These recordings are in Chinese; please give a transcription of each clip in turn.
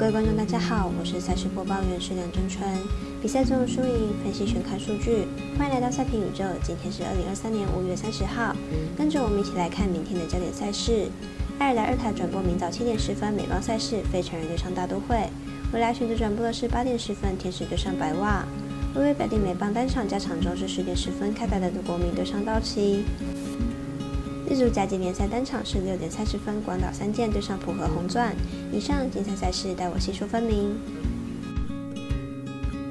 各位观众，大家好，我是赛事播报员是梁真春。比赛中的输赢分析全看数据，欢迎来到赛评宇宙。今天是二零二三年五月三十号，跟着我们一起来看明天的焦点赛事。爱尔兰二台转播明早七点十分美邦赛事，费城人对上大都会。未来选择转播的是八点十分天使对上白袜。微微表弟美邦单场加场中是十点十分开打的国民对上道奇。日足甲级联赛单场是六点三十分，广岛三剑对上浦和红钻。以上精彩赛事，待我细说分明。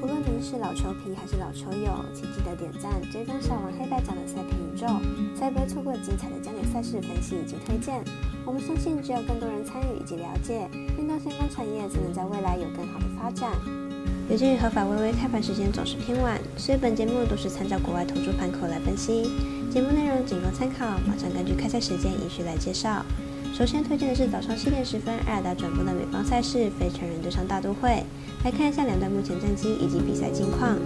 无论您是老球皮还是老球友，请记得点赞、追踪小王黑白奖的赛评宇宙，才不会错过精彩的焦点赛事分析以及推荐。我们相信，只有更多人参与以及了解运动相关产业，才能在未来有更好的发展。有鉴于合法微微开盘时间总是偏晚，所以本节目都是参照国外投注盘口来分析。节目内容仅供参考，马上根据开赛时间依序来介绍。首先推荐的是早上七点十分爱尔达转播的美方赛事，非成人对上大都会。来看一下两队目前战绩以及比赛近况。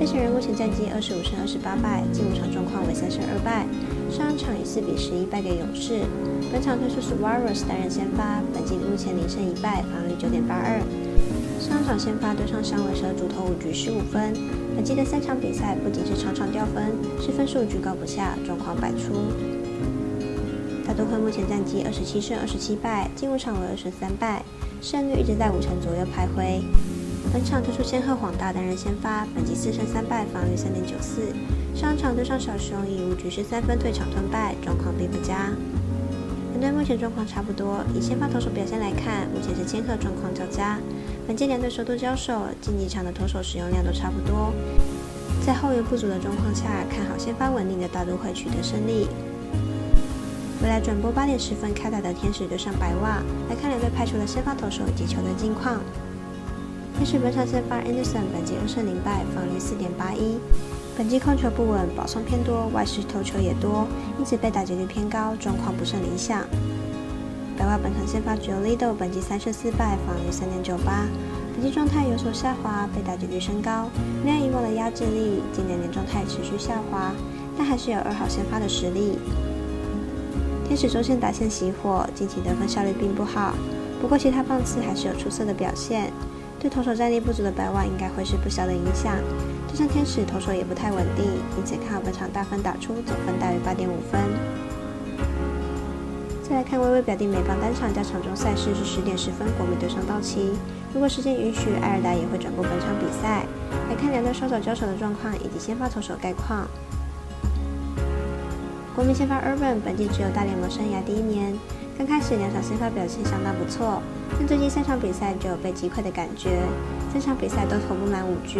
费城人目前战绩二十五胜二十八败，近五场状况为三胜二败。上一场以四比十一败给勇士。本场推出是 Warriors 担任先发，本季目前零胜一败，防率九点八二。上场先发对上响尾蛇，主投五局十五分。本季的三场比赛不仅是场场掉分，是分数居高不下，状况百出。大都会目前战绩二十七胜二十七败，进入场为二十三败，胜率一直在五成左右徘徊。本场推出千鹤黄大担任先发，本季四胜三败，防御三点九四。上场对上小熊以五局十三分退场吞败，状况并不佳。两队目前状况差不多，以先发投手表现来看，目前是千鹤状况较佳。本届两队首度交手，近几场的投手使用量都差不多。在后援不足的状况下，看好先发稳定的大都会取得胜利。未来转播八点十分开打的天使对上白袜，来看两队派出的先发投手以及球队近况。天使本场先发 Anderson，本季二胜零败，防御四点八一。本季控球不稳，保送偏多，外势投球也多，因此被打击率偏高，状况不甚理想。白袜本场先发只有 Lido，本季三胜四败，防御三点九八，本季状态有所下滑，被打击率升高，没有以往的压制力，近两年状态持续下滑，但还是有二号先发的实力。天使中线打线熄火，近期得分效率并不好，不过其他棒次还是有出色的表现，对投手战力不足的白袜应该会是不小的影响。加上天使投手也不太稳定，因此看好本场大分打出，总分大于八点五分。再来看微微表弟美邦单场加场中赛事是十点十分，国米对上道奇。如果时间允许，艾尔达也会转播本场比赛。来看两队双手交手的状况以及先发投手概况。国民先发 Urban 本季只有大联盟生涯第一年，刚开始两场先发表现相当不错，但最近三场比赛就有被击溃的感觉，三场比赛都投不满五局。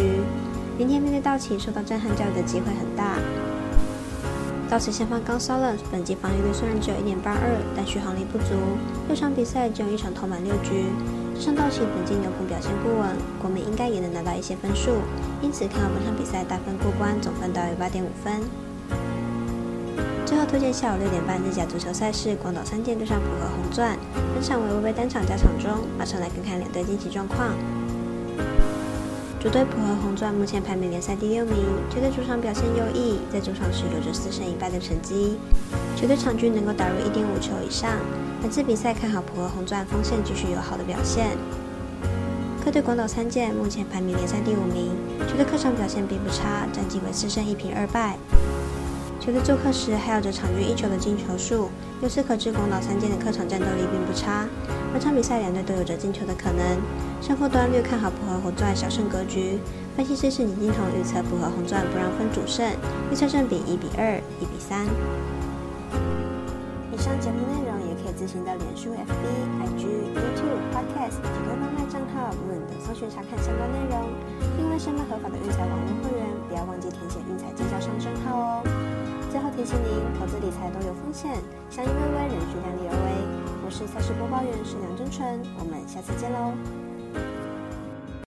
明天面对道奇，受到震撼教育的机会很大。道奇先发刚 s o l e n 本季防御率虽然只有一点八二，但续航力不足，六场比赛只有一场投满六局。上道奇本季牛棚表现不稳，国民应该也能拿到一些分数，因此看好本场比赛大分过关，总分大于八点五分。推荐下午六点半日甲足球赛事，广岛三剑对上浦和红钻，本场为微微单场加场中，马上来看看两队近期状况。主队浦和红钻目前排名联赛第六名，球队主场表现优异，在主场时有着四胜一败的成绩，球队场均能够打入一点五球以上。本次比赛看好浦和红钻锋线继续有好的表现。客队广岛参见目前排名联赛第五名，球队客场表现并不差，战绩为四胜一平二败。球队做客时还有着场均一球的进球数，由此可知广岛三剑的客场战斗力并不差。本场比赛两队都有着进球的可能。胜负端略看好浦和红钻小胜格局。分析师是李金彤预测浦和红钻不让分主胜，预测胜比一比二、一比三。以上节目内容也可以自行到脸书、FB、IG、YouTube、Podcast 及官方账号“论”等搜寻查看相关内容。另外，申办合法的运财网络会员，不要忘记填写运财经销商账号哦。最后提醒您，投资理财都有风险，相依为微，人需量力而为。我是赛事播报员，是梁真纯，我们下次见喽。